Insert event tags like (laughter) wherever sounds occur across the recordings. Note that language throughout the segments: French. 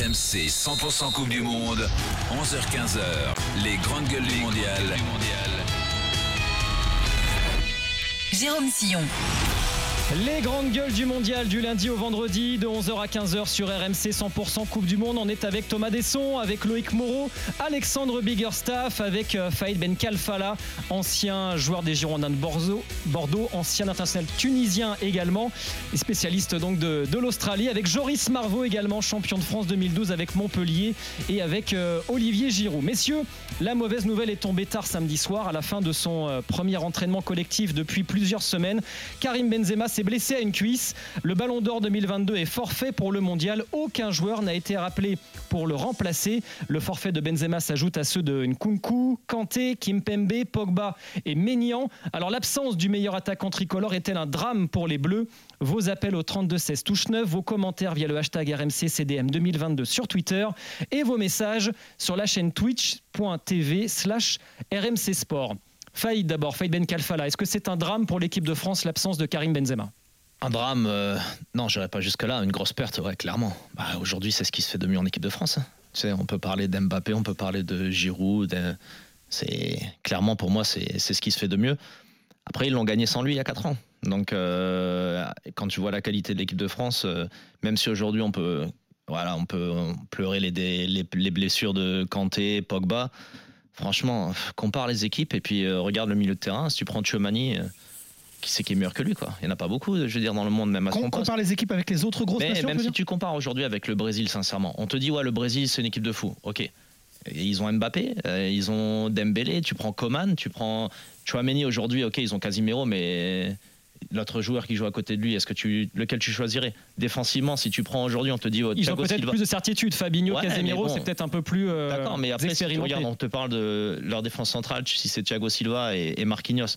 RMC 100% Coupe du Monde, 11h-15h, les grandes gueules du mondial. Jérôme Sillon. Les grandes gueules du mondial du lundi au vendredi de 11h à 15h sur RMC 100% Coupe du Monde. On est avec Thomas Desson, avec Loïc Moreau, Alexandre Biggerstaff, avec euh, Faïd Ben Kalfala, ancien joueur des Girondins de Bordeaux, ancien international tunisien également, et spécialiste donc de, de l'Australie, avec Joris Marvaux également, champion de France 2012 avec Montpellier et avec euh, Olivier Giroud. Messieurs, la mauvaise nouvelle est tombée tard samedi soir à la fin de son euh, premier entraînement collectif depuis plusieurs semaines. Karim Benzema s'est blessé à une cuisse. Le Ballon d'Or 2022 est forfait pour le mondial. Aucun joueur n'a été rappelé pour le remplacer. Le forfait de Benzema s'ajoute à ceux de Nkunku, Kanté, Kimpembe, Pogba et Maignan. Alors l'absence du meilleur attaquant tricolore est-elle un drame pour les Bleus? Vos appels au 32-16 touche 9, vos commentaires via le hashtag RMC CDM 2022 sur Twitter et vos messages sur la chaîne twitch.tv slash RMC Sport. Faïd d'abord, Faïd Ben Kalfala. Est-ce que c'est un drame pour l'équipe de France l'absence de Karim Benzema? Un drame, euh, non, je pas jusque-là. Une grosse perte, ouais, clairement. Bah, Aujourd'hui, c'est ce qui se fait de mieux en équipe de France. hein. Tu sais, on peut parler d'Mbappé, on peut parler de Giroud. C'est clairement pour moi, c'est ce qui se fait de mieux. Après, ils l'ont gagné sans lui il y a 4 ans. Donc, euh, quand tu vois la qualité de l'équipe de France, euh, même si aujourd'hui on peut, voilà, on peut pleurer les, dé- les, les blessures de Kanté, Pogba. Franchement, compare les équipes et puis euh, regarde le milieu de terrain. Si tu prends Chouamani, euh, qui c'est qui est meilleur que lui quoi Il n'y en a pas beaucoup, je veux dire, dans le monde, même à son poste. compare les équipes avec les autres grosses Mais nations, même si tu compares aujourd'hui avec le Brésil, sincèrement, on te dit ouais le Brésil c'est une équipe de fous, ok. Et ils ont Mbappé, euh, ils ont Dembélé, tu prends Coman, tu prends Chouameni aujourd'hui, ok ils ont Casimiro, mais l'autre joueur qui joue à côté de lui, est-ce que tu lequel tu choisirais Défensivement, si tu prends aujourd'hui, on te dit oh, Ils ont peut-être plus de certitude. Fabinho, Ouais, Casemiro, bon. c'est peut-être un peu plus euh, D'accord, mais après, si tu regardes, on te parle de leur défense centrale, si c'est Thiago Silva et, et Marquinhos.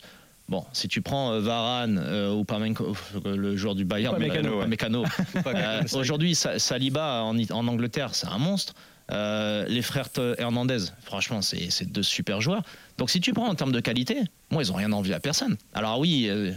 Bon, si tu prends euh, Varane euh, ou Pamenko, le joueur du Bayern, Upamecano, euh, ouais. (laughs) Euh, aujourd'hui, Sa- Saliba en, en Angleterre, c'est un monstre. Euh, les frères Hernandez, franchement, c'est c'est deux super joueurs. Donc, si tu prends en termes de qualité, moi, ils ont rien envie à personne. Alors, oui, euh,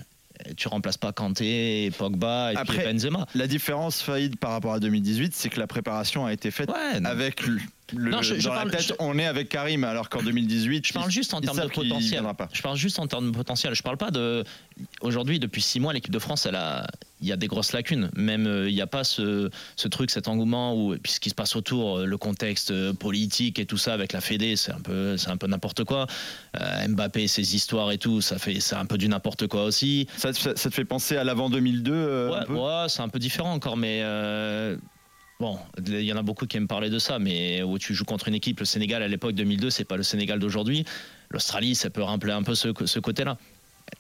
tu remplaces pas Kanté, Pogba et Après, puis Benzema. La différence, Faïd, par rapport à 2018, c'est que la préparation a été faite Ouais, avec le, le- Non, je- je dans parle- la tête, je- on est avec Karim, alors qu'en 2018, Je parle juste en termes de potentiel. Je parle juste en termes de potentiel. Je parle pas de. Aujourd'hui, depuis six mois, l'équipe de France, elle a. Il y a des grosses lacunes. Même euh, il n'y a pas ce, ce truc, cet engouement où, et puis ce qui se passe autour, euh, le contexte euh, politique et tout ça avec la Fédé, c'est un peu, c'est un peu n'importe quoi. Euh, Mbappé, ses histoires et tout, ça fait, c'est un peu du n'importe quoi aussi. Ça, te fait- ça te fait penser à l'avant 2002 euh, Ouais, c'est un peu différent encore, mais euh, bon, il y en a beaucoup qui aiment parler de ça, mais où tu joues contre une équipe, le Sénégal à l'époque 2002, c'est pas le Sénégal d'aujourd'hui. L'Australie, ça peut rappeler un peu ce, ce côté-là.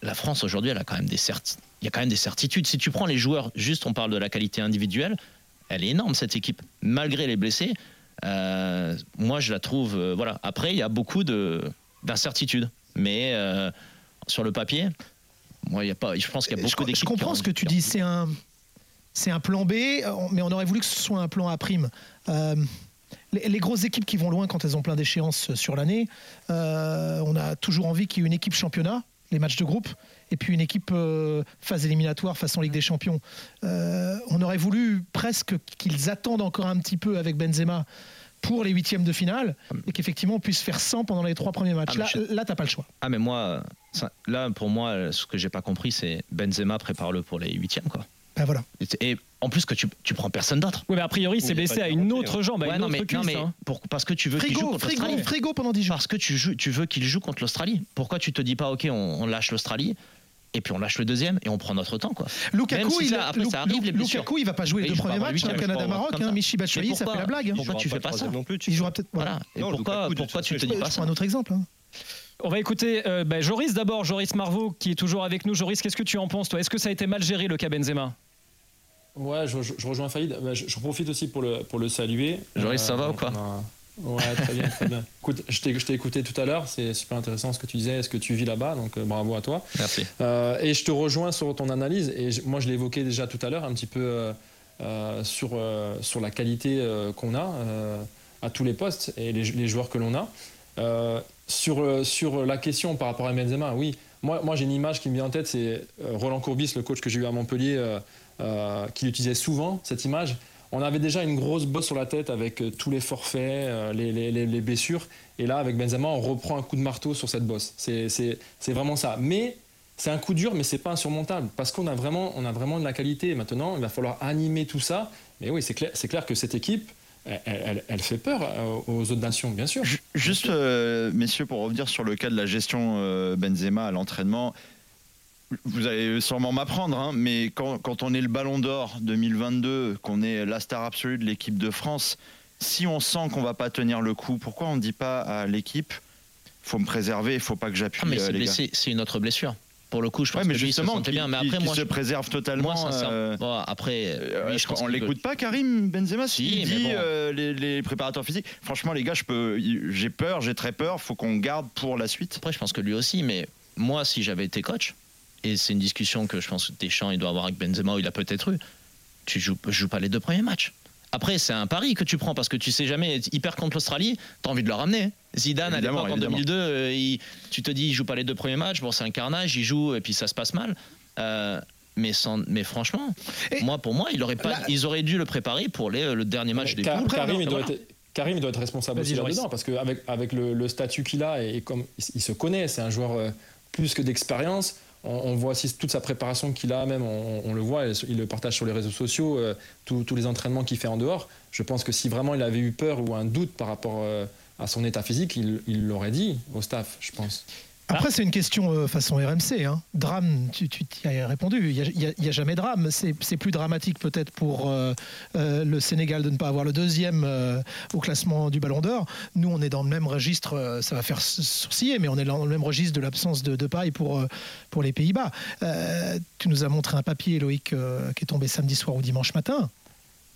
La France aujourd'hui, elle a quand même des certi- il y a quand même des certitudes. Si tu prends les joueurs, juste on parle de la qualité individuelle, elle est énorme cette équipe, malgré les blessés. euh, moi, je la trouve. euh, voilà. Après, il y a beaucoup de d'incertitudes, mais euh, sur le papier. Moi, il y a pas. Je pense qu'il y a je, beaucoup je d'équipes. qui comprends ce que tu dis. C'est un, c'est un plan B, mais on aurait voulu que ce soit un plan A prime. Les, les grosses équipes qui vont loin quand elles ont plein d'échéances sur l'année, on a toujours envie qu'il y ait une équipe championnat, les matchs de groupe, et puis une équipe euh, phase éliminatoire façon Ligue des Champions. Euh, on aurait voulu presque qu'ils attendent encore un petit peu avec Benzema pour les huitièmes de finale et qu'effectivement on puisse faire 100 pendant les trois premiers matchs. Ah, là, je- là t'as pas le choix. Ah mais moi, ça- là pour moi, ce que j'ai pas compris, c'est Benzema prépare-le pour les huitièmes quoi. Ben voilà. Et, et en plus que tu, tu prends personne d'autre. Oui, mais a priori, a blessé à une autre jambe, à Ouais, une non autre mais, cuisse. non, mais hein. pour- parce que tu veux qu'il joue Frigo, contre frigo, l'Australie. frigo pendant 10 jours. Parce que tu, joues, tu veux qu'il joue contre l'Australie. Pourquoi tu te dis pas ok on, on lâche l'Australie et puis on lâche le deuxième et on prend notre temps quoi. Lukaku, si il, ça- après, Lu- ça arrive, Lu- les blessures. Lukaku, il va pas jouer les deux premiers matchs, huitième, hein, Canada-Maroc. comme Hein, ça. Michi Batshuayi, ça fait la blague. hein. Pourquoi tu fais pas ça non plus, tu Il jouera peut-être. Voilà. Et Non, pourquoi, pourquoi tu te dis pas prends ça un autre exemple. hein. On va écouter euh, bah, Joris d'abord, Joris Marvaux qui est toujours avec nous. Joris, qu'est-ce que tu en penses toi Est-ce que ça a été mal géré le cas Benzema Ouais, je, je- je rejoins Faïd. Bah, Je, je profite aussi pour le, pour le saluer. Joris, ça va ou quoi Ouais, très bien, très bien. (laughs) Écoute, je t'ai je t'ai écouté tout à l'heure, c'est super intéressant ce que tu disais, ce que tu vis là-bas, donc euh, bravo à toi. Merci. Euh, et je te rejoins sur ton analyse, et je- moi je évoqué déjà tout à l'heure, un petit peu euh, euh, sur, euh, sur la qualité euh, qu'on a euh, à tous les postes et les, les joueurs que l'on a. Euh, sur, euh, sur la question par rapport à Benzema, oui, moi, moi j'ai une image qui me vient en tête, c'est euh, Roland Courbis, le coach que j'ai eu à Montpellier, euh, euh, qui l'utilisait souvent, cette image. On avait déjà une grosse bosse sur la tête avec euh, tous les forfaits, euh, les, les- les- les blessures. Et là, avec Benzema, on reprend un coup de marteau sur cette bosse. C'est vraiment ça. Mais c'est un coup dur, mais c'est pas insurmontable parce qu'on a vraiment, a vraiment de la qualité. Maintenant, il va falloir animer tout ça. Mais oui, c'est clair, clair que cette équipe, elle, fait peur euh, aux autres nations, bien sûr. Ju- Juste, messieurs, pour revenir sur le cas de la gestion Benzema à l'entraînement, vous allez sûrement m'apprendre, hein, mais quand, quand on est le Ballon d'Or 2022, qu'on est la star absolue de l'équipe de France, si on sent qu'on va pas tenir le coup, pourquoi on ne dit pas à l'équipe faut me préserver, il faut pas que j'appuie Ah, mais euh, c'est les gars blessé, c'est une autre blessure. Pour le coup, je pense Ouais, mais que lui, il se justement, sentait qui, bien. Mais après, moi, se je- préserve totalement. moi, euh, bon, après, euh, lui, je pense on l'écoute pas, Karim Benzema Si, s'il mais dit bon. euh, les, les préparateurs physiques. Franchement, les gars, je peux, j'ai peur, j'ai très peur. Faut qu'on garde pour la suite. Après, je pense que lui aussi, mais moi, si j'avais été coach, et c'est une discussion que je pense que Deschamps il doit avoir avec Benzema, ou il a peut-être eu, tu joues, je joue pas les deux premiers matchs. Après, c'est un pari que tu prends parce que tu sais jamais, hyper contre l'Australie, tu as envie de le ramener. Zidane, à Évidemment, l'époque, en évidemment. 2002, euh, il- tu te dis, il joue pas les deux premiers matchs, bon, c'est un carnage, il joue et puis ça se passe mal. Euh, mais, sans, mais franchement, Et- moi, pour moi, il aurait pas, Là- ils auraient dû le préparer pour les- le dernier match des Car- poules. Karim, il doit Voilà. être, Karim, il doit être responsable aussi là-dedans, parce qu'avec avec le, le statut qu'il a, et, et comme il, il se connaît, c'est un joueur euh, plus que d'expérience. On, voit aussi toute sa préparation qu'il a, même, on, le voit, il le partage sur les réseaux sociaux, euh, tous les entraînements qu'il fait en dehors. Je pense que si vraiment il avait eu peur ou un doute par rapport euh, à son état physique, il l'aurait dit au staff, je pense. Après, c'est une question euh, façon RMC. hein. Drame, tu t'y as répondu. Il n'y a, jamais drame. C'est plus dramatique peut-être pour euh, euh, le Sénégal de ne pas avoir le deuxième au classement du Ballon d'Or. Nous, on est dans le même registre, ça va faire sourciller, mais on est dans le même registre de l'absence de, paille pour, pour les Pays-Bas. Tu nous as montré un papier, Loïc, qui est tombé samedi soir ou dimanche matin.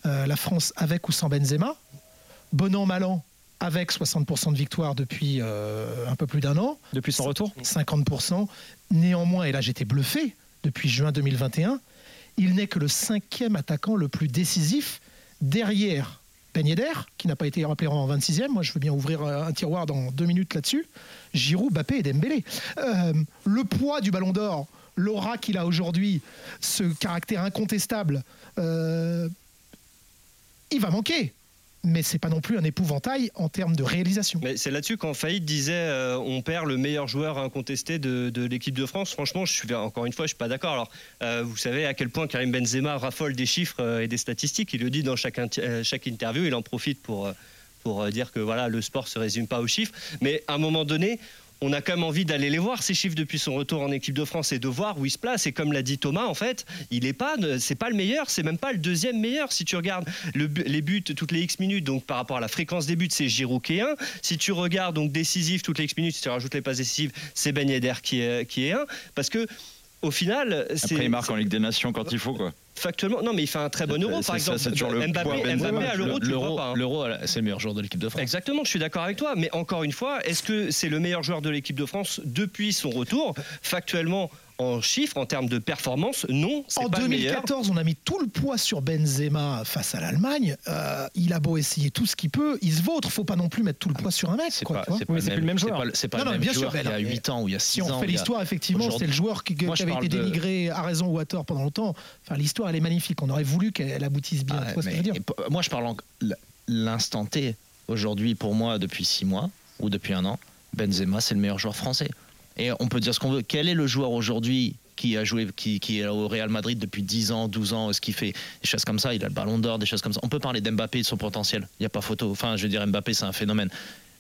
La France avec ou sans Benzema. Bon an, mal an, avec 60% de victoire depuis euh, un peu plus d'un an. Depuis son retour 50%. Néanmoins, et là j'étais bluffé, depuis juin 2021, il n'est que le cinquième attaquant le plus décisif derrière Yedder, qui n'a pas été rappelé en 26e. Moi, je veux bien ouvrir euh, un tiroir dans deux minutes là-dessus. Giroud, Bappé et Dembélé. Euh, le poids du Ballon d'Or, l'aura qu'il a aujourd'hui, ce caractère incontestable, euh, il va manquer. Mais c'est pas non plus un épouvantail en termes de réalisation. Mais c'est là-dessus quand Faïd disait euh, on perd le meilleur joueur incontesté de, l'équipe de France. Franchement, je suis encore une fois, je suis pas d'accord. Alors, euh, vous savez à quel point Karim Benzema raffole des chiffres euh, et des statistiques. Il le dit dans chaque, chaque interview. Il en profite pour pour dire que voilà, le sport se résume pas aux chiffres. Mais à un moment donné. On a quand même envie d'aller les voir ces chiffres depuis son retour en équipe de France et de voir où il se place. Et comme l'a dit Thomas, en fait, il est pas, c'est pas le meilleur, c'est même pas le deuxième meilleur. Si tu regardes le les buts toutes les X minutes, donc par rapport à la fréquence des buts, c'est Giroud qui est un. Si tu regardes donc décisif toutes les X minutes, si tu rajoutes les passes décisives, c'est Ben Yedder qui est, qui est un. Parce que au final, c'est Après, il marque en Ligue des Nations quand il faut, quoi. Factuellement. Non, mais il fait un très bon euro, par ça, exemple. c'est toujours le Mbappé. Mbappé à l'euro, tu L'euro, pas. hein. l'euro, c'est le meilleur joueur de l'équipe de France. Exactement, je suis d'accord avec toi. Mais encore une fois, est-ce que c'est le meilleur joueur de l'équipe de France depuis son retour? Factuellement, en chiffres, en termes de performance, non, c'est En pas le meilleur. 2014, on a mis tout le poids sur Benzema face à l'Allemagne. Euh, il a beau essayer tout ce qu'il peut, il se vautre. Faut pas non plus mettre tout le poids sur un mec. C'est pas, pas Oui, le même joueur. C'est pas Non, le même bien joueur qu'il y a non, mais 8 ans ou il y a 6 Si ans. on fait il l'histoire, effectivement, c'est le joueur qui, qui Moi, je avait été de- dénigré à raison ou à tort pendant longtemps. Enfin, l'histoire, elle est magnifique. On aurait voulu qu'elle aboutisse bien. Ah, mais- dire moi, je parle en l'instant T. Aujourd'hui, pour moi, depuis 6 mois ou depuis un an, Benzema, c'est le meilleur joueur français. Et on peut dire ce qu'on veut. Quel est le joueur aujourd'hui qui a joué, qui, qui est au Real Madrid depuis 10 ans, 12 ans, ce qui fait des choses comme ça? Il a le ballon d'or, des choses comme ça. On peut parler d'Mbappé et de son potentiel. Il n'y a pas photo. Enfin, je veux dire, Mbappé, c'est un phénomène.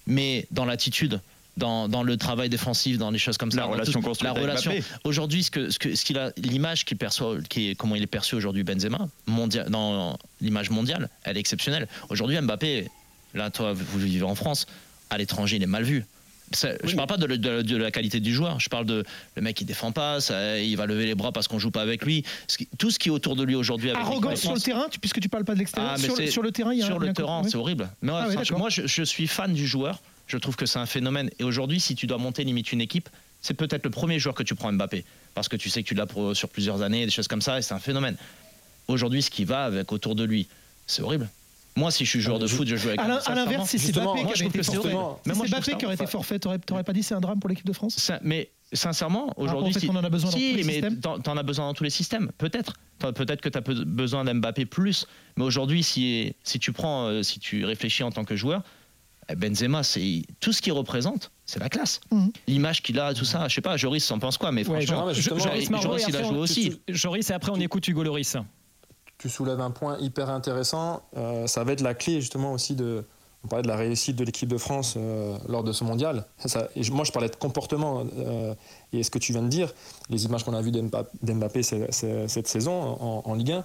Mais dans l'attitude, dans, dans le travail défensif, dans les choses comme ça, La dans relation tout- construite la relation. Aujourd'hui, ce que, ce que, ce qu'il a, l'image qu'il perçoit, qui est, comment il est perçu aujourd'hui, Benzema, mondial, dans l'image mondiale, elle est exceptionnelle. Aujourd'hui, Mbappé, là, toi, vous vivez en France, à l'étranger, il est mal vu. Ça- je parle pas de, le- de- de la qualité du joueur. Je parle de le mec qui défend pas, ça- il va lever les bras parce qu'on joue pas avec lui. Ce qui- tout ce qui est autour de lui aujourd'hui. Arrogance sur le terrain, tu- puisque tu parles pas de l'extérieur. Ah, sur, sur le terrain, il y a sur le terrain, c'est horrible. Mais ouais, Ah oui, moi, je, je suis fan du joueur. Je trouve que c'est un phénomène. Et aujourd'hui, si tu dois monter limite une équipe, c'est peut-être le premier joueur que tu prends Mbappé, parce que tu sais que tu l'as pour- sur plusieurs années, des choses comme ça, et c'est un phénomène. Aujourd'hui, ce qui va avec autour de lui, c'est horrible. Moi, si je suis joueur Ah, de foot, je joue avec. À l'in- à l'inverse, si c'est justement, Mbappé qui trouve été forfait, Mbappé qui aurait été forfait, t'aurais pas dit c'est un drame pour l'équipe de France? Mais sincèrement, aujourd'hui, en fait, si- on en a besoin dans si, tous les mais systèmes? t'en as besoin dans tous les systèmes, peut-être. Peut-être que tu as besoin d'Mbappé plus, mais aujourd'hui, si, si tu prends, euh, si tu réfléchis en tant que joueur, eh, Benzema, c'est tout ce qu'il représente, c'est la classe. Mhm. L'image qu'il a, tout ça, je sais pas, Joris s'en pense quoi, mais Ouais, franchement, Joris il a joué aussi. Joris, et après on écoute Hugo Loris. Tu soulèves un point hyper intéressant. Euh, ça va être la clé justement aussi de. On parlait de la réussite de l'équipe de France euh, lors de ce mondial. Ça- et moi, je parlais de comportement. euh, et ce que tu viens de dire, les images qu'on a vues d'Mba- d'Mbappé cette saison en, en Ligue 1,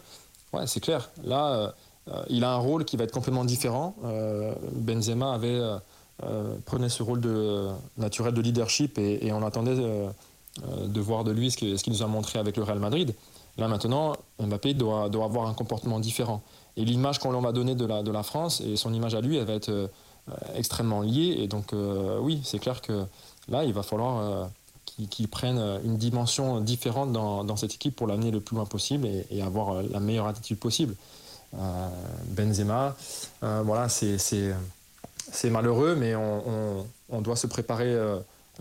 ouais, c'est clair. Là, euh, il a un rôle qui va être complètement différent. Euh, Benzema avait, euh, prenait ce rôle de, naturel de leadership et, et on attendait de voir de lui ce qu'il nous a montré avec le Real Madrid. Là maintenant, Mbappé doit, avoir un comportement différent. Et l'image qu'on va donner de la, France et son image à lui, elle va être euh, extrêmement liée. Et donc, euh, oui, c'est clair que là, il va falloir euh, qu'il prenne une dimension différente dans, cette équipe pour l'amener le plus loin possible et, avoir euh, la meilleure attitude possible. Euh, Benzema, euh, voilà, c'est malheureux, mais on doit se préparer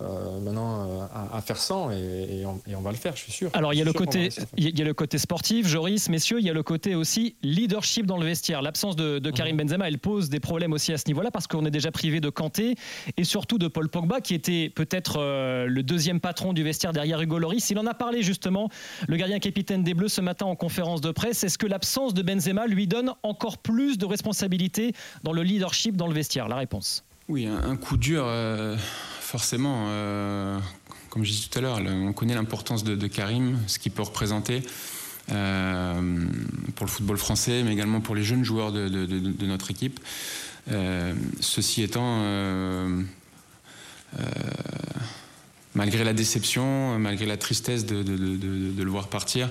euh, maintenant euh, à, à faire sans et, et on, et on va le faire, je suis sûr. Alors il y a le côté, réussir à faire. il y a le côté sportif, Joris, messieurs, il y a le côté aussi leadership dans le vestiaire. L'absence de, de Karim Benzema, elle pose des problèmes aussi à ce niveau-là parce qu'on est déjà privé de Kanté et surtout de Paul Pogba qui était peut-être euh, le deuxième patron du vestiaire derrière Hugo Loris. Il en a parlé justement, le gardien capitaine des Bleus ce matin en conférence de presse. Est-ce que l'absence de Benzema lui donne encore plus de responsabilités dans le leadership dans le vestiaire? La réponse. Oui, un, un coup dur, euh, forcément. euh, comme je disais tout à l'heure, on connaît l'importance de, Karim, ce qu'il peut représenter euh, pour le football français, mais également pour les jeunes joueurs de, notre équipe. Euh, ceci étant, malgré la déception, malgré la tristesse de, le voir partir,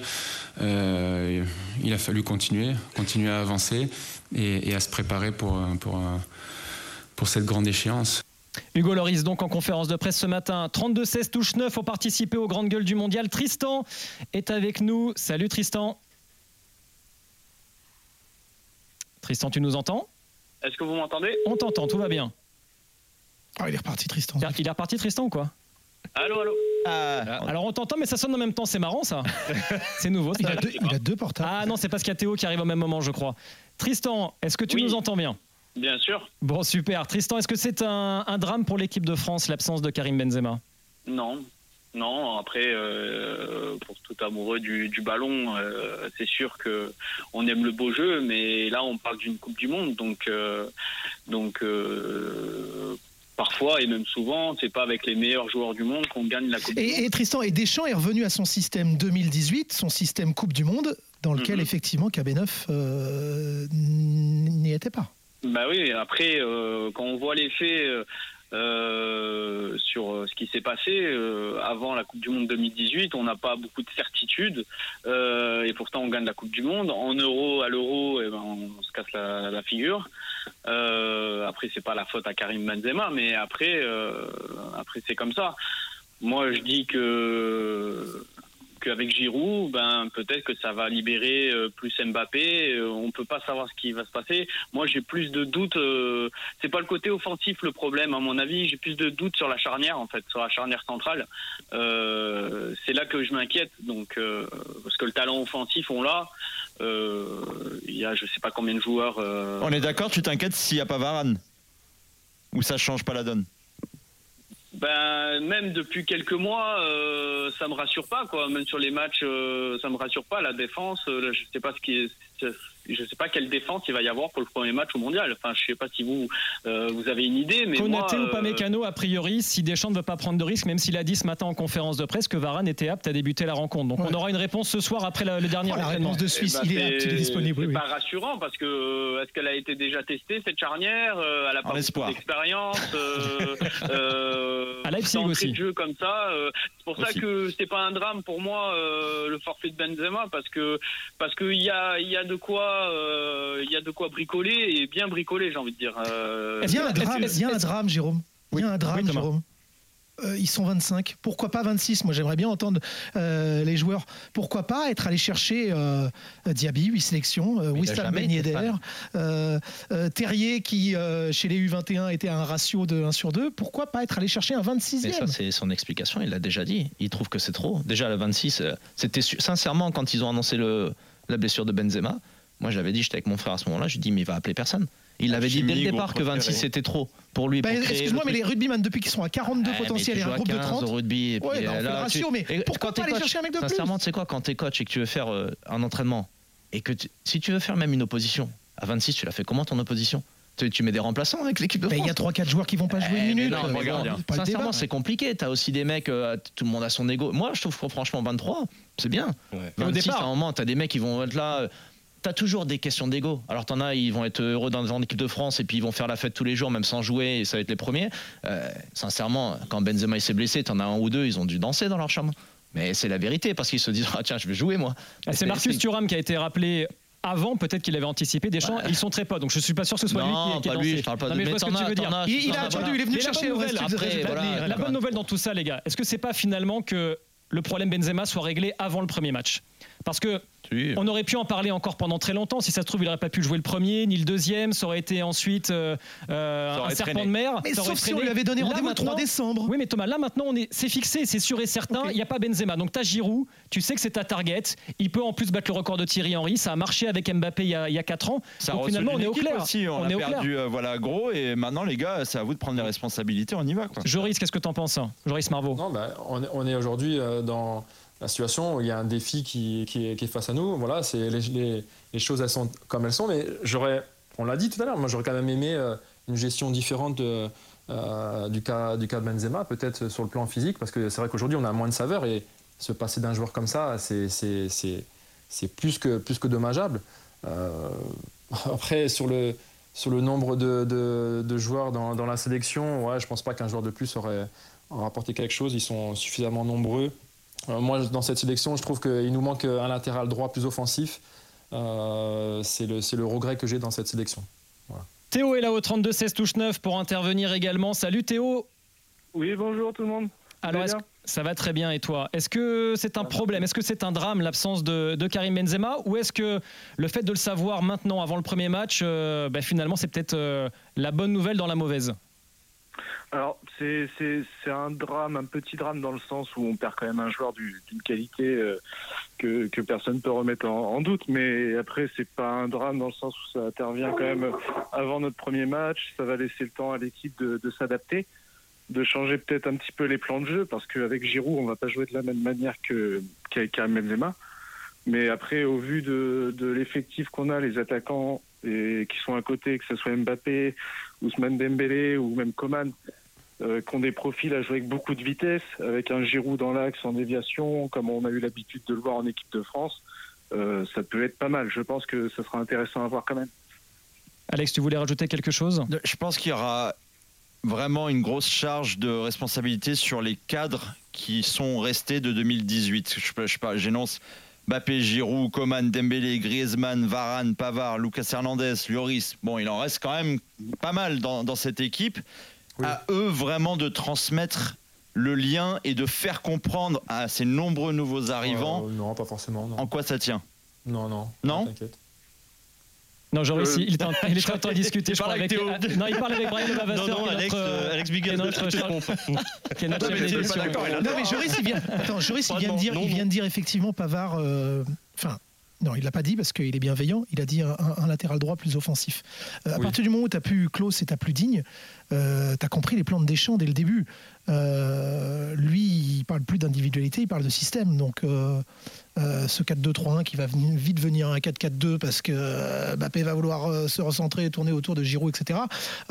il a fallu continuer, continuer à avancer et, à se préparer pour cette grande échéance. Hugo Loris, donc en conférence de presse ce matin, 32-16 touche 9 ont participé aux grandes gueules du mondial. Tristan est avec nous. Salut Tristan. Tristan, tu nous entends? Est-ce que vous m'entendez? On t'entend, tout va bien. Ah, il est reparti, Tristan. Il est reparti Tristan ou quoi? Allô, allô? Alors on t'entend, mais ça sonne en même temps, c'est marrant ça. (laughs) c'est nouveau. Il ça. a deux, il a deux portables. Ah non, c'est parce qu'il y a Théo qui arrive au même moment, je crois. Tristan, est-ce que tu Oui. nous entends bien? Bien sûr. Bon, super. Tristan, est-ce que c'est un, un drame pour l'équipe de France, l'absence de Karim Benzema? Non. Non, après, euh, pour tout amoureux du, du ballon, euh, c'est sûr que on aime le beau jeu, mais là, on parle d'une Coupe du Monde, donc, euh, donc euh, parfois et même souvent, c'est pas avec les meilleurs joueurs du monde qu'on gagne la Coupe du Monde. Et, et Tristan, et Deschamps est revenu à son système 2018, son système Coupe du Monde, dans lequel Mhm. effectivement KB9 euh, n'y était pas. Bah oui, après, euh, quand on voit les faits euh, euh, sur ce qui s'est passé avant la Coupe du Monde 2018, on n'a pas beaucoup de certitudes et pourtant on gagne la Coupe du Monde. En euro, à l'euro, eh ben, on se casse la, la figure. Après, c'est pas la faute à Karim Benzema, mais après, après c'est comme ça. Moi, je dis que qu'avec Giroud, ben peut-être que ça va libérer euh, plus Mbappé. Euh, on peut pas savoir ce qui va se passer. Moi, j'ai plus de doutes. euh, c'est pas le côté offensif le problème, à mon avis. J'ai plus de doutes sur la charnière, en fait, sur la charnière centrale. Euh, c'est là que je m'inquiète. Donc, euh, parce que le talent offensif, on l'a. Il y a, je sais pas combien de joueurs. On est d'accord, tu t'inquiètes s'il n'y a pas Varane Ou ça change pas la donne? Ben même depuis quelques mois, euh, ça me rassure pas quoi. Même sur les matchs, euh, ça me rassure pas. La défense, euh, je sais pas ce qui est, je sais pas quelle défense il va y avoir pour le premier match au mondial. Enfin, je sais pas si vous euh, vous avez une idée, mais Konaté moi, ou pas euh, Mécano, a priori, si Deschamps ne veut pas prendre de risque, même s'il a dit ce matin en conférence de presse que Varane était apte à débuter la rencontre. Donc Ouais. on aura une réponse ce soir après le, le dernier Oh, la réponse de eh Suisse, ben, il est apte, il est disponible. C'est oui, oui. pas rassurant parce que euh, est-ce qu'elle a été déjà testée cette charnière euh, Elle a pas d'expérience. (laughs) euh, À Leipzig aussi. de jeu comme ça. euh, c'est pour ça que c'est pas un drame pour moi euh, le forfait de Benzema parce que parce que il y a il y a de quoi euh, il y a de quoi bricoler et bien bricoler j'ai envie de dire. Euh, Il y a un drame, il y a un drame, Jérôme. Il y a un drame. Jérôme. Euh, ils sont 25. Pourquoi pas 26 Moi, j'aimerais bien entendre euh, les joueurs. Pourquoi pas être allé chercher euh, Diaby, 8 sélections, euh, jamais Ben Yedder, euh, euh, Terrier qui, euh, chez les U21, était à un ratio de 1 sur 2. Pourquoi pas être allé chercher un 26e Mais ça, c'est son explication. Il l'a déjà dit. Il trouve que c'est trop. Déjà, le 26, euh, c'était sincèrement quand ils ont annoncé le, la blessure de Benzema. Moi, je l'avais dit, j'étais avec mon frère à ce moment-là. Je lui ai dit, mais il va appeler personne. Il avait dit dès le départ que 26 préféré. c'était trop pour lui. Bah, Excuse-moi, le mais les rugbyman, depuis qu'ils sont à 42 Ouais, mais potentiels tu et un groupe de 15 30, au rugby. Et puis, Ouais, non, on euh, fait le là, ratio, mais et pourquoi quand pas aller coach, chercher un mec de plus Sincèrement, tu sais quoi, quand t'es coach et que tu veux faire euh, un entraînement et que tu- si tu veux faire même une opposition à 26, tu l'as fait comment ton opposition? Tu, tu mets des remplaçants avec l'équipe de France il y a 3-4 joueurs qui vont pas jouer Eh, une mais minute. non, euh, mais regarde, bon, pas le Sincèrement, c'est compliqué. T'as aussi des mecs, euh, tout le monde a son ego. Moi, je trouve que franchement, 23, c'est bien. Ouais. Et au 26, départ- à un moment, t'as des mecs qui vont être là. T'as toujours des questions d'ego. Alors t'en as, ils vont être heureux dans dans l'équipe de France et puis ils vont faire la fête tous les jours, même sans jouer, et ça va être les premiers. Euh, sincèrement, quand Benzema s'est blessé, t'en as un ou deux, ils ont dû danser dans leur chambre. Mais c'est la vérité parce qu'ils se disent (laughs) ah tiens, je vais jouer moi. Ah, C'est Marcus Thuram qui a été rappelé avant, peut-être qu'il avait anticipé Deschamps. Ils sont très potes, donc je suis pas sûr que ce soit lui Non, qui, qui ait pas lui, je parle pas Non, mais ce que tu veux dire. Il, a est venu Mais la chercher bonne nouvelle, après, voilà. La bonne nouvelle dans tout ça, les gars, est-ce que c'est pas finalement que le problème Benzema soit réglé avant le premier match? Parce que Oui. on aurait pu en parler encore pendant très longtemps. Si ça se trouve, il n'aurait pas pu jouer le premier ni le deuxième. Ça aurait été ensuite euh, euh, un serpent traîné. de mer. Mais Ça sauf si on lui avait donné rendez-vous le 3 maintenant- décembre. Oui, mais Thomas, là maintenant, on est, c'est fixé, c'est sûr et certain. Il n'y a pas Benzema. Donc, tu as Giroud, tu sais que c'est ta target. Il peut en plus battre le record de Thierry Henry. Ça a marché avec Mbappé il y a, il y a 4 ans. Ça Donc, finalement, on est au clair. Aussi. On, On a est au clair. perdu euh, voilà, gros et maintenant les gars, c'est à vous de prendre les responsabilités, on y va. Quoi. Joris, qu'est-ce que tu en penses hein? Joris Marvaux Non, bah, on est, on est aujourd'hui euh, dans la situation il y a un défi qui, est, face à nous. Voilà, c'est les, choses sont comme elles sont, mais j'aurais, on l'a dit tout à l'heure, moi j'aurais quand même aimé euh, une gestion différente de, euh, du cas du cas de Benzema, peut-être sur le plan physique, parce que c'est vrai qu'aujourd'hui on a moins de saveur et se passer d'un joueur comme ça, c'est c'est- c'est- plus que plus que dommageable. Euh, après sur le sur le nombre de, de- joueurs dans, dans la sélection, ouais, je pense pas qu'un joueur de plus aurait, aurait apporté quelque chose. Ils sont suffisamment nombreux. Euh, moi, dans cette sélection, je trouve qu'il nous manque un latéral droit plus offensif. Euh, c'est le, c'est le regret que j'ai dans cette sélection. Théo est là au 32 16 touche 9 pour intervenir également. Salut Théo. Oui, bonjour tout le monde. Alors, ça va très bien et toi? Est-ce que c'est un problème? Est-ce que c'est un drame l'absence de, de Karim Benzema? Ou est-ce que le fait de le savoir maintenant avant le premier match, euh, bah, finalement c'est peut-être euh, la bonne nouvelle dans la mauvaise? Alors, c'est un drame, un petit drame dans le sens où on perd quand même un joueur du- d'une qualité euh, que, que personne ne peut remettre en, doute. Mais après, c'est pas un drame dans le sens où ça intervient quand même avant notre premier match. Ça va laisser le temps à l'équipe de, s'adapter, de changer peut-être un petit peu les plans de jeu parce qu'avec Giroud, on va pas jouer de la même manière qu'avec Karim Benzema. Mais après, au vu de, de l'effectif qu'on a, les attaquants et qui sont à côté, que ce soit Mbappé, Ousmane Dembélé ou même Coman, euh, qui ont des profils à jouer avec beaucoup de vitesse, avec un Giroud dans l'axe en déviation, comme on a eu l'habitude de le voir en équipe de France, euh, ça peut être pas mal. Je pense que ça sera intéressant à voir quand même. Alex, tu voulais rajouter quelque chose? Je pense qu'il y aura vraiment une grosse charge de responsabilité sur les cadres qui sont restés de 2018. Je, je j'énonce Mbappé, Giroud, Coman, Dembélé, Griezmann, Varane, Pavard, Lucas Hernandez, Lloris. Bon, il en reste quand même pas mal dans, dans cette équipe. À eux vraiment de transmettre le lien et de faire comprendre à ces nombreux nouveaux arrivants Euh, non, pas forcément. Non, en quoi ça tient. non. non, Non T'inquiète. Non, Joris, Euh, il, est en, il est en train de discuter. Je parle avec, Théo. non, il parle avec Brian Levasseur. Non, non, Alex, notre, euh, Alex notre, je te chef- trompe. (laughs) qui est notre Non, mais chef pas d'accord, Non, Joris, il vient, (laughs) attends, Joris, il vient de dire, Non, il non. vient de dire effectivement Pavard. euh, Enfin, non, il l'a pas dit parce qu'il est bienveillant. Il a dit un, un latéral droit plus offensif. Euh, à Oui. partir du moment où tu as plus Klaus et tu plus digne, tu as compris les plans de Deschamps dès le début. Euh, lui, il parle plus d'individualité, il parle de système. Donc, euh, euh, ce 4-2-3-1 qui va venir- vite venir un 4-4-2 parce que euh, Mbappé va vouloir euh, se recentrer, tourner autour de Giroud, etc.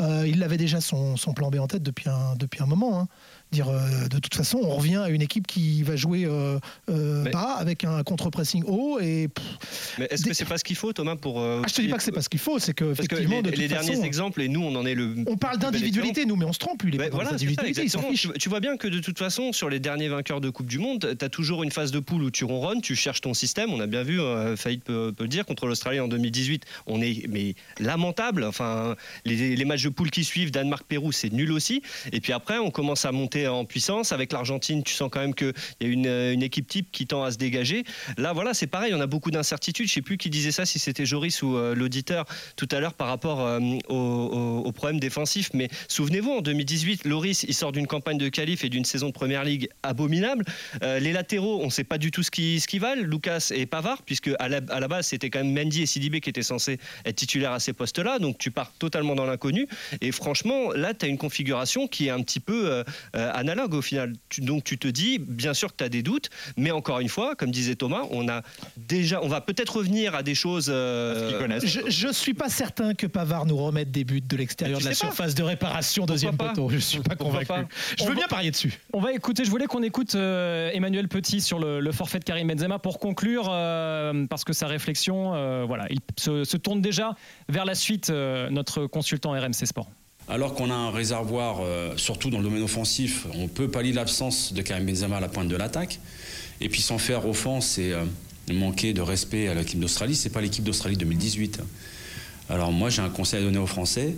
Euh, il avait déjà son, son plan B en tête depuis un, depuis un moment. hein. Dire, euh, de toute façon, on revient à une équipe qui va jouer euh, euh, Mais- bas avec un contre-pressing haut. Et, pff, Mais est-ce que c'est pas ce qu'il faut, Thomas, pour. euh, ah, je te dis pas que c'est pas ce qu'il faut, c'est que Parce que effectivement, les, de toute les derniers façon, exemples, et nous, on en est le. on parle plus bel d'individualité, nous, mais on se trompe. Lui, pas dans voilà, les c'est ça. Tu, tu vois bien que de toute façon, sur les derniers vainqueurs de Coupe du Monde, tu as toujours une phase de poule où tu ronronnes, tu cherches ton système. On a bien vu, euh, Faïd peut, peut le dire, contre l'Australie en 2018, on est mais lamentable. Enfin, les, les matchs de poule qui suivent, Danemark-Pérou, c'est nul aussi. Et puis après, on commence à monter en puissance. Avec l'Argentine, tu sens quand même qu'il y a une, euh, une équipe type qui tend à se dégager. Là, voilà, c'est pareil, on a beaucoup d'incertitudes. Je sais plus qui disait ça, si c'était Joris ou euh, l'auditeur tout à l'heure par rapport euh, au, au- au problème défensif. Mais souvenez-vous, en 2018, Loris, il sort d'une campagne de qualif et d'une saison de première ligue abominable. Euh, les latéraux, on ne sait pas du tout ce qu'ils ce valent, Lucas et Pavard, puisque à la, à la base, c'était quand même Mendy et Sidibé qui étaient censés être titulaires à ces postes-là. Donc tu pars totalement dans l'inconnu. Et franchement, là, tu as une configuration qui est un petit peu euh, euh, analogue au final. Tu- donc tu te dis, bien sûr que tu as des doutes, mais encore une fois, comme disait Thomas, on a déjà, on va peut-être revenir à des choses. euh, Je, je suis pas certain que Pavard nous remette des buts de l'extérieur de la pas. surface de réparation deuxième pas poteau. Je suis pas convaincu. pas Je On veux va- bien parier dessus. On va écouter, je voulais qu'on écoute euh, Emmanuel Petit sur le, le forfait de Karim Benzema pour conclure, euh, parce que sa réflexion, euh, voilà, il se, se tourne déjà vers la suite, euh, notre consultant RMC Sport. Alors qu'on a un réservoir, euh, surtout dans le domaine offensif, on peut pallier l'absence de Karim Benzema à la pointe de l'attaque. Et puis sans faire offense et euh, manquer de respect à l'équipe d'Australie, c'est pas l'équipe d'Australie 2018. Alors moi j'ai un conseil à donner aux Français.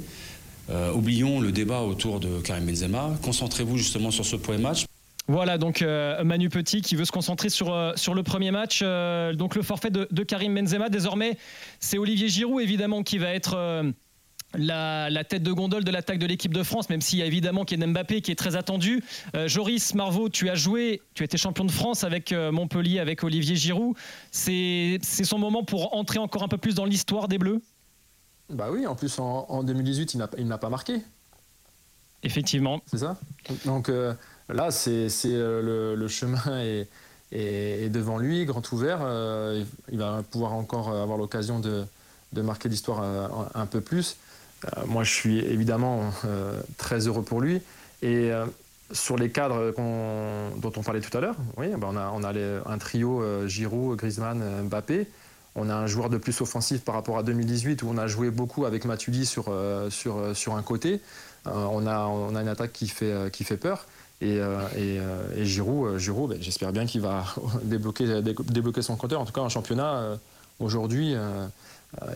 Euh, oublions le débat autour de Karim Benzema. Concentrez-vous justement sur ce premier match. Voilà, donc euh, Manu Petit qui veut se concentrer sur, euh, sur le premier match. Donc le forfait de, Karim Benzema, désormais, c'est Olivier Giroud, évidemment, qui va être la, tête de gondole de l'attaque de l'équipe de France, même s'il y a évidemment Kylian Mbappé qui est très attendu. Joris Marvaux, tu as joué, tu as été champion de France avec Montpellier, avec Olivier Giroud. C'est son moment pour entrer encore un peu plus dans l'histoire des Bleus? Bah oui, en plus en, en 2018, il n'a pas marqué. Effectivement. C'est ça? Donc euh, là, c'est euh, le, le chemin (laughs) est, est- est devant lui, grand ouvert. Euh, il- va pouvoir encore avoir l'occasion de, de marquer l'histoire un, un peu plus. Euh, moi, je suis évidemment très heureux pour lui. Et sur les cadres dont on parlait tout à l'heure, oui, ben on a, on a les- un trio Giroud, Griezmann, Mbappé. On a un joueur de plus offensif par rapport à 2018 où on a joué beaucoup avec Matuidi sur, euh, euh, un côté. Euh, on, a, une attaque qui fait, peur. Et, et, Giroud, Giroud ben, j'espère bien qu'il va (laughs) débloquer, dé- débloquer son compteur. En tout cas, en championnat, aujourd'hui,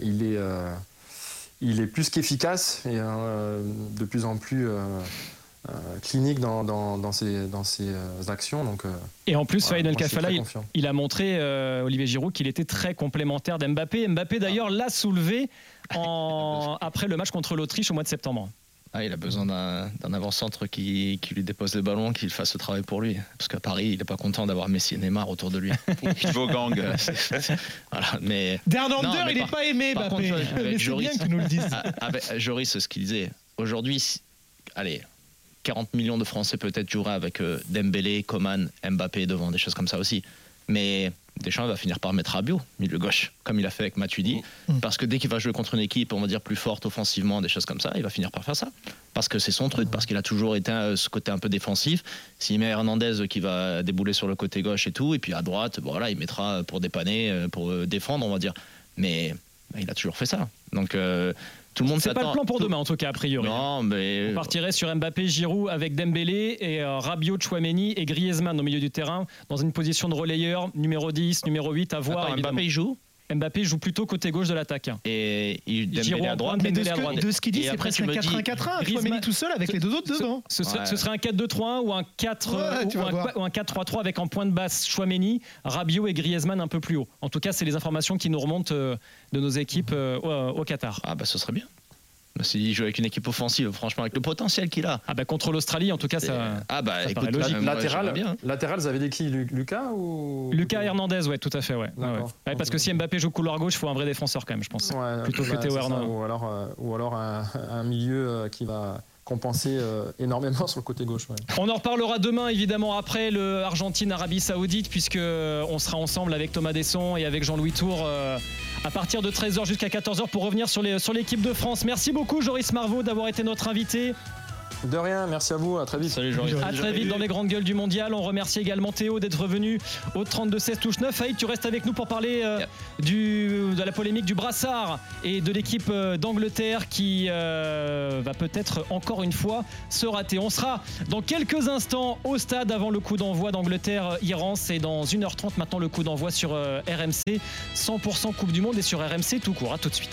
il, est, plus qu'efficace et de plus en plus clinique dans, dans, dans ses, dans ses euh, actions. Donc, euh, Et en plus, voilà, Kafala, très il, a montré, euh, Olivier Giroud, qu'il était très complémentaire d'Mbappé. Mbappé, d'ailleurs, l'a soulevé (laughs) en- après le match contre l'Autriche au mois de septembre. Ah, il a besoin d'un avant-centre qui, qui lui dépose le ballon, qui fasse le travail pour lui. Parce qu'à Paris, il n'est pas content d'avoir Messi et Neymar autour de lui. (laughs) Il va au gang. Euh, c'est- c'est- voilà, mais Dernander, Non, mais il n'est pas aimé, par Mbappé. contre, avec Joris- bien que nous le dises. Ah, avec Joris, ce qu'il disait. Aujourd'hui, allez, 40 millions de Français peut-être joueraient avec euh, Dembélé, Coman, Mbappé devant, des choses comme ça aussi. Mais Deschamps va finir par mettre Rabiot, milieu gauche, comme il a fait avec Matuidi. Mm. Parce que dès qu'il va jouer contre une équipe, on va dire plus forte offensivement, des choses comme ça, il va finir par faire ça. Parce que c'est son truc, parce qu'il a toujours été euh, ce côté un peu défensif. S'il met Hernandez qui va débouler sur le côté gauche et tout, et puis à droite, bon, voilà, il mettra pour dépanner, euh, pour euh, défendre, on va dire. Mais il a toujours fait ça. Donc euh, tout le monde C'est pas le plan pour tout- demain, en tout cas, a priori. Non, mais On partirait sur Mbappé, Giroud avec Dembélé et euh, Rabiot, Chouameni et Griezmann au milieu du terrain dans une position de relayeur numéro 10, numéro 8 à voir. Attends. Mbappé il joue? Mbappé joue plutôt côté gauche de l'attaque. et il Dembélé à en droite. Mais de ce à que- droite. de ce qu'il dit, c'est presque un me dis- 4-1-4-1. Griezmann- Chouameni tout seul avec les deux autres devant. Ce Ouais. ce serait un 4-2-3-1 ou un 4 Ouais, tu ou vas un, voir. ou un 4-3-3 avec en point de basse Chouameni, Rabiot et Griezmann un peu plus haut. En tout cas, c'est les informations qui nous remontent euh, de nos équipes euh, au, au Qatar. Ah bah ce serait bien. S'il joue avec une équipe offensive, franchement, avec le potentiel qu'il a. Ah bah contre l'Australie, en tout cas, c'est- ça. ah bah ça écoute, paraît logique. euh, latéral, bien. latéral, vous avez dit qui Lu- Lucas ou Lucas Hernandez, ouais, tout à fait, ouais. Ouais, ouais. D'accord. Ouais, parce que si Mbappé joue couloir gauche, il faut un vrai défenseur quand même, je pense. Ouais, Plutôt que bah, Théo Hernandez. Ou alors, euh, ou alors un, un milieu euh, qui va compenser euh, énormément sur le côté gauche. ouais. On en reparlera demain, évidemment, après le Argentine-Arabie Saoudite, puisque on sera ensemble avec Thomas Desson et avec Jean-Louis Tour euh, à partir de 13h jusqu'à 14h pour revenir sur l'équipe de France. Merci beaucoup, Joris Marvaux, d'avoir été notre invité. De rien, merci à vous, à très vite. Salut Joris. À très vite dans les grandes gueules du mondial. On remercie également Théo d'être venu au 32-16 touche 9. Aïd, tu restes avec nous pour parler euh, du, de la polémique du brassard et de l'équipe euh, d'Angleterre qui euh, va peut-être encore une fois se rater. On sera dans quelques instants au stade avant le coup d'envoi d'Angleterre-Iran. C'est dans 1h30 maintenant le coup d'envoi sur euh, RMC. 100% Coupe du Monde et sur RMC tout court. À tout de suite.